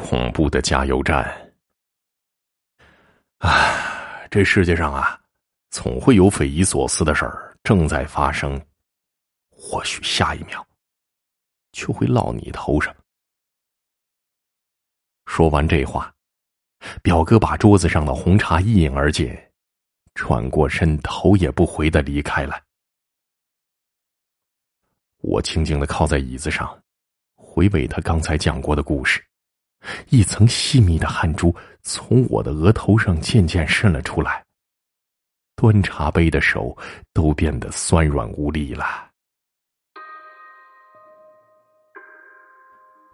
恐怖的加油站。啊，这世界上啊，总会有匪夷所思的事儿正在发生，或许下一秒就会落你头上。说完这话，表哥把桌子上的红茶一饮而尽，转过身，头也不回的离开了。我静静的靠在椅子上，回味他刚才讲过的故事。一层细密的汗珠从我的额头上渐渐渗了出来，端茶杯的手都变得酸软无力了。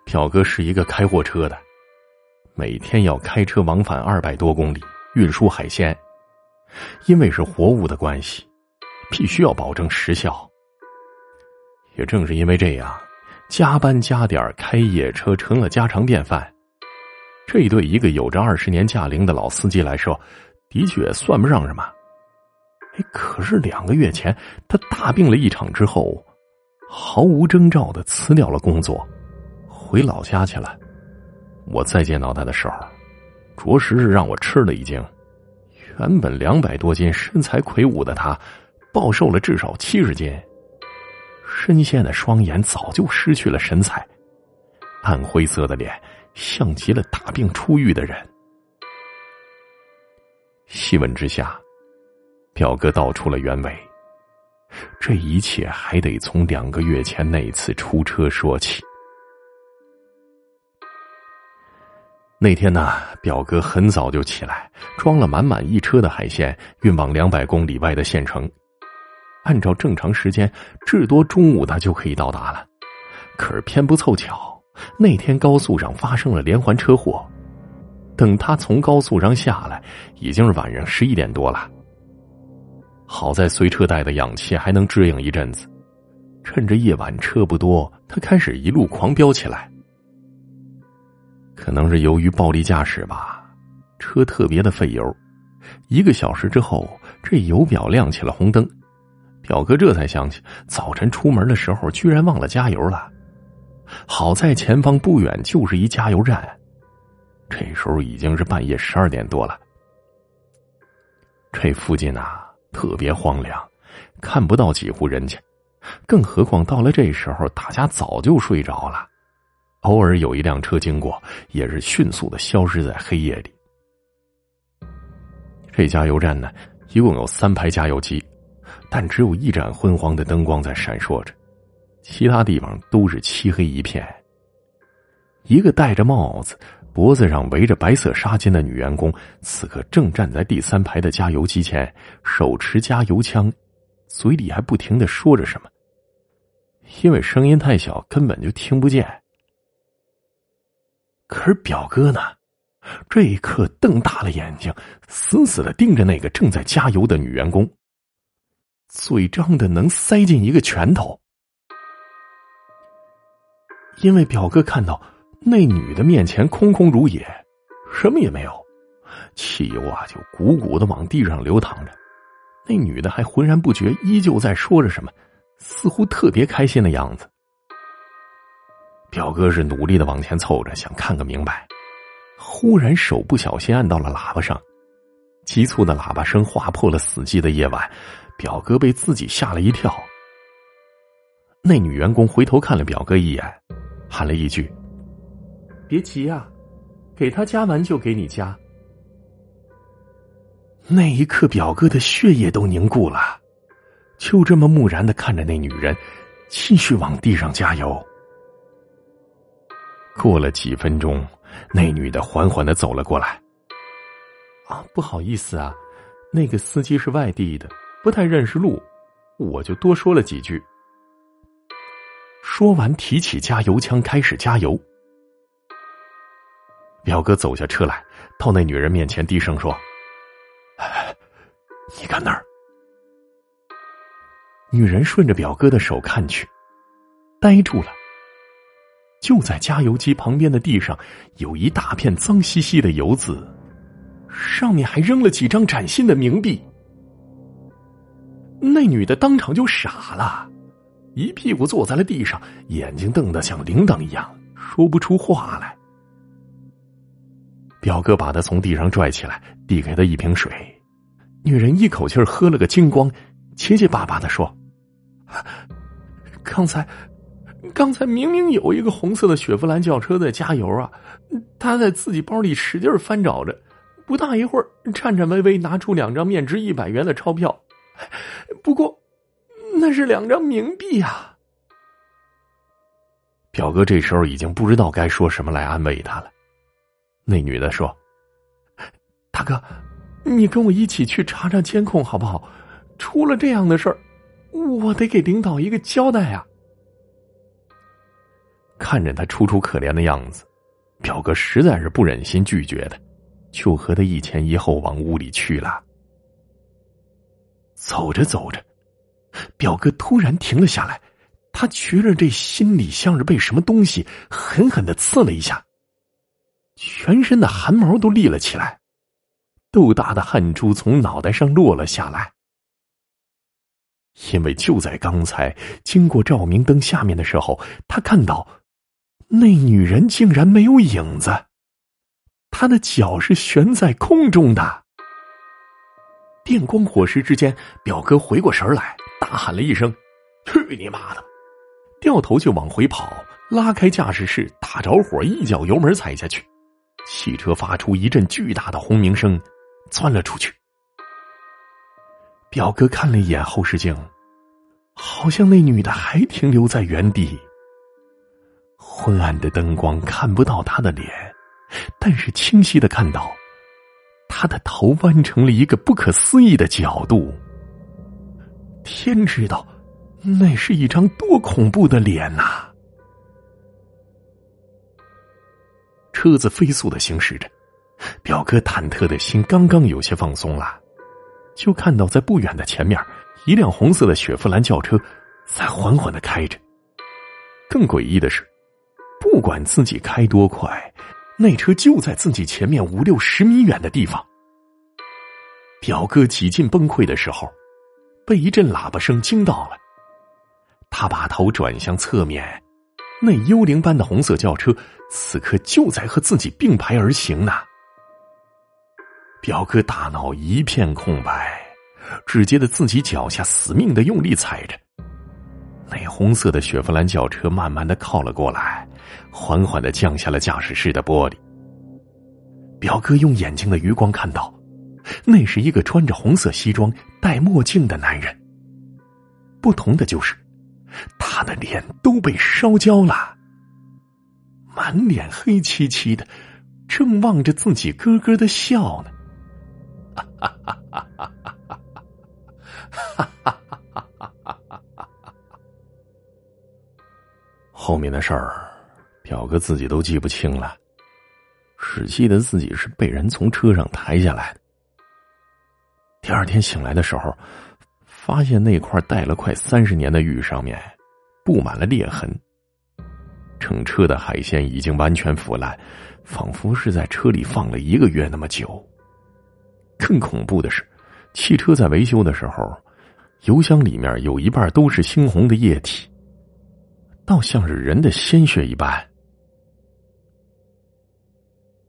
表哥是一个开货车的，每天要开车往返二百多公里运输海鲜，因为是活物的关系，必须要保证时效。也正是因为这样，加班加点开夜车成了家常便饭。这对一个有着二十年驾龄的老司机来说，的确算不上什么。哎，可是两个月前他大病了一场之后，毫无征兆的辞掉了工作，回老家去了。我再见到他的时候，着实是让我吃了一惊。原本两百多斤、身材魁梧的他，暴瘦了至少七十斤。深陷的双眼早就失去了神采，暗灰色的脸像极了大病初愈的人。细问之下，表哥道出了原委。这一切还得从两个月前那次出车说起。那天呢，表哥很早就起来，装了满满一车的海鲜，运往两百公里外的县城。按照正常时间，至多中午他就可以到达了。可是偏不凑巧，那天高速上发生了连环车祸。等他从高速上下来，已经是晚上十一点多了。好在随车带的氧气还能支应一阵子。趁着夜晚车不多，他开始一路狂飙起来。可能是由于暴力驾驶吧，车特别的费油。一个小时之后，这油表亮起了红灯。表哥这才想起，早晨出门的时候居然忘了加油了。好在前方不远就是一加油站，这时候已经是半夜十二点多了。这附近啊特别荒凉，看不到几户人家，更何况到了这时候，大家早就睡着了。偶尔有一辆车经过，也是迅速的消失在黑夜里。这加油站呢，一共有三排加油机。但只有一盏昏黄的灯光在闪烁着，其他地方都是漆黑一片。一个戴着帽子、脖子上围着白色纱巾的女员工，此刻正站在第三排的加油机前，手持加油枪，嘴里还不停的说着什么。因为声音太小，根本就听不见。可是表哥呢？这一刻瞪大了眼睛，死死的盯着那个正在加油的女员工。嘴张的能塞进一个拳头，因为表哥看到那女的面前空空如也，什么也没有，汽油啊就鼓鼓的往地上流淌着，那女的还浑然不觉，依旧在说着什么，似乎特别开心的样子。表哥是努力的往前凑着，想看个明白，忽然手不小心按到了喇叭上，急促的喇叭声划破了死寂的夜晚。表哥被自己吓了一跳。那女员工回头看了表哥一眼，喊了一句：“别急啊，给他加完就给你加。”那一刻，表哥的血液都凝固了，就这么木然的看着那女人，继续往地上加油。过了几分钟，那女的缓缓的走了过来。“啊，不好意思啊，那个司机是外地的。”不太认识路，我就多说了几句。说完，提起加油枪开始加油。表哥走下车来，到那女人面前低声说：“你看那儿。”女人顺着表哥的手看去，呆住了。就在加油机旁边的地上，有一大片脏兮兮的油渍，上面还扔了几张崭新的冥币。那女的当场就傻了，一屁股坐在了地上，眼睛瞪得像铃铛一样，说不出话来。表哥把他从地上拽起来，递给他一瓶水。女人一口气喝了个精光，结结巴巴的说：“刚才，刚才明明有一个红色的雪佛兰轿车在加油啊！他在自己包里使劲翻找着，不大一会儿，颤颤巍巍拿出两张面值一百元的钞票，不过那是两张冥币啊！”表哥这时候已经不知道该说什么来安慰他了。那女的说：“大哥。”你跟我一起去查查监控好不好？出了这样的事儿，我得给领导一个交代呀。看着他楚楚可怜的样子，表哥实在是不忍心拒绝的，就和他一前一后往屋里去了。走着走着，表哥突然停了下来，他觉着这心里像是被什么东西狠狠的刺了一下，全身的汗毛都立了起来。豆大的汗珠从脑袋上落了下来，因为就在刚才经过照明灯下面的时候，他看到那女人竟然没有影子，她的脚是悬在空中的。电光火石之间，表哥回过神来，大喊了一声：“去你妈的！”掉头就往回跑，拉开驾驶室，打着火，一脚油门踩下去，汽车发出一阵巨大的轰鸣声。窜了出去。表哥看了一眼后视镜，好像那女的还停留在原地。昏暗的灯光看不到她的脸，但是清晰的看到，她的头弯成了一个不可思议的角度。天知道，那是一张多恐怖的脸呐！车子飞速的行驶着。表哥忐忑的心刚刚有些放松了，就看到在不远的前面，一辆红色的雪佛兰轿车在缓缓的开着。更诡异的是，不管自己开多快，那车就在自己前面五六十米远的地方。表哥几近崩溃的时候，被一阵喇叭声惊到了。他把头转向侧面，那幽灵般的红色轿车此刻就在和自己并排而行呢。表哥大脑一片空白，只觉得自己脚下死命的用力踩着。那红色的雪佛兰轿车慢慢的靠了过来，缓缓的降下了驾驶室的玻璃。表哥用眼睛的余光看到，那是一个穿着红色西装戴墨镜的男人。不同的就是他的脸都被烧焦了满脸黑漆漆的正望着自己咯咯的笑呢。后面的事儿表哥自己都记不清了只记得自己是被人从车上抬下来的第二天醒来的时候，发现那块戴了快三十年的玉上面布满了裂痕，整车的海鲜已经完全腐烂，仿佛是在车里放了一个月那么久。更恐怖的是，汽车在维修的时候，油箱里面有一半都是猩红的液体，倒像是人的鲜血一般。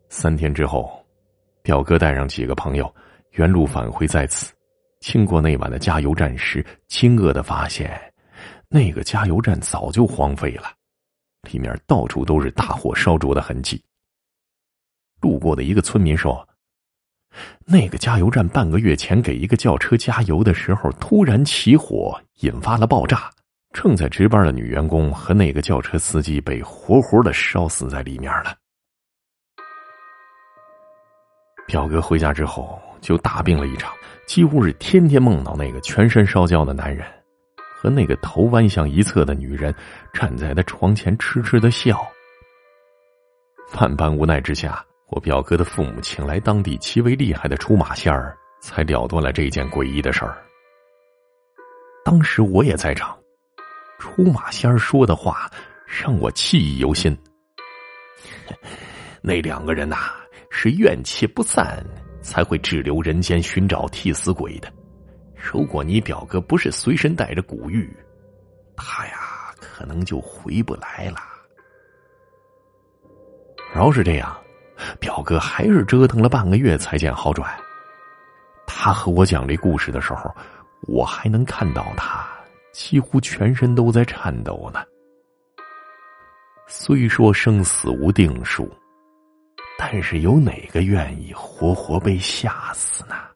三天之后，表哥带上几个朋友原路返回，在此经过那晚的加油站时，惊愕的发现，那个加油站早就荒废了，里面到处都是大火烧灼的痕迹。路过的一个村民说。那个加油站半个月前给一个轿车加油的时候，突然起火，引发了爆炸。正在值班的女员工和那个轿车司机被活活的烧死在里面了。表哥回家之后就大病了一场，几乎是天天梦到那个全身烧焦的男人和那个头弯向一侧的女人站在他床前痴痴的笑。万般无奈之下。我表哥的父母请来当地极为厉害的出马仙儿，才了断了这件诡异的事儿。当时我也在场，出马仙儿说的话让我记忆犹新。那两个人呐，是怨气不散，才会滞留人间寻找替死鬼的。如果你表哥不是随身带着古玉，他呀，可能就回不来了。饶是这样。表哥还是折腾了半个月才见好转。他和我讲这故事的时候，我还能看到他几乎全身都在颤抖呢。虽说生死无定数，但是有哪个愿意活活被吓死呢？